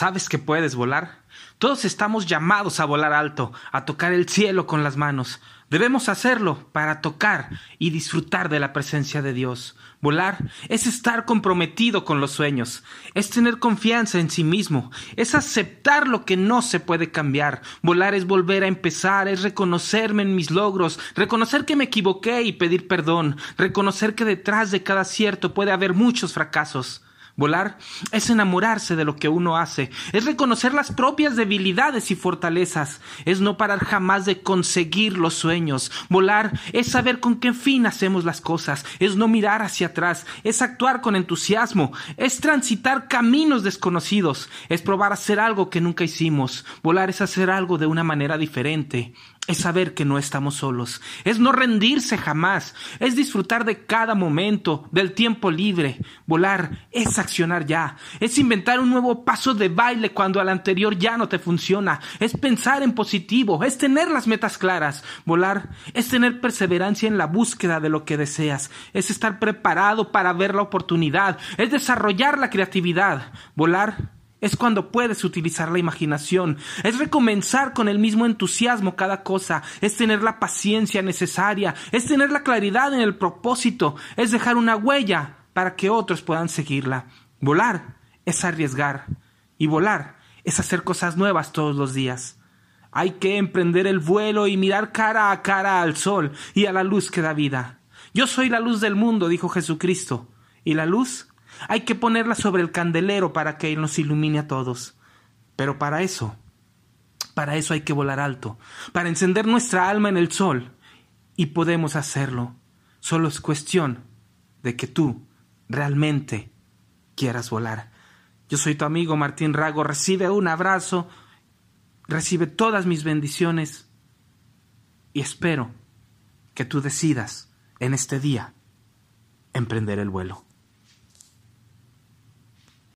¿Sabes que puedes volar? Todos estamos llamados a volar alto, a tocar el cielo con las manos. Debemos hacerlo para tocar y disfrutar de la presencia de Dios. Volar es estar comprometido con los sueños, es tener confianza en sí mismo, es aceptar lo que no se puede cambiar. Volar es volver a empezar, es reconocerme en mis logros, reconocer que me equivoqué y pedir perdón, reconocer que detrás de cada acierto puede haber muchos fracasos. Volar es enamorarse de lo que uno hace, es reconocer las propias debilidades y fortalezas, es no parar jamás de conseguir los sueños. Volar es saber con qué fin hacemos las cosas, es no mirar hacia atrás, es actuar con entusiasmo, es transitar caminos desconocidos, es probar hacer algo que nunca hicimos. Volar es hacer algo de una manera diferente, es saber que no estamos solos, es no rendirse jamás, es disfrutar de cada momento, del tiempo libre. Volar es accionar ya, es inventar un nuevo paso de baile cuando al anterior ya no te funciona, es pensar en positivo, es tener las metas claras. Volar es tener perseverancia en la búsqueda de lo que deseas, es estar preparado para ver la oportunidad, es desarrollar la creatividad. Volar es cuando puedes utilizar la imaginación, es recomenzar con el mismo entusiasmo cada cosa, es tener la paciencia necesaria, es tener la claridad en el propósito, es dejar una huella para que otros puedan seguirla. Volar es arriesgar y volar es hacer cosas nuevas todos los días. Hay que emprender el vuelo y mirar cara a cara al sol y a la luz que da vida. Yo soy la luz del mundo, dijo Jesucristo, y la luz hay que ponerla sobre el candelero para que Él nos ilumine a todos. Pero para eso, para eso hay que volar alto, para encender nuestra alma en el sol. Y podemos hacerlo. Solo es cuestión de que tú realmente quieras volar. Yo soy tu amigo Martín Rago. Recibe un abrazo, recibe todas mis bendiciones y espero que tú decidas en este día emprender el vuelo.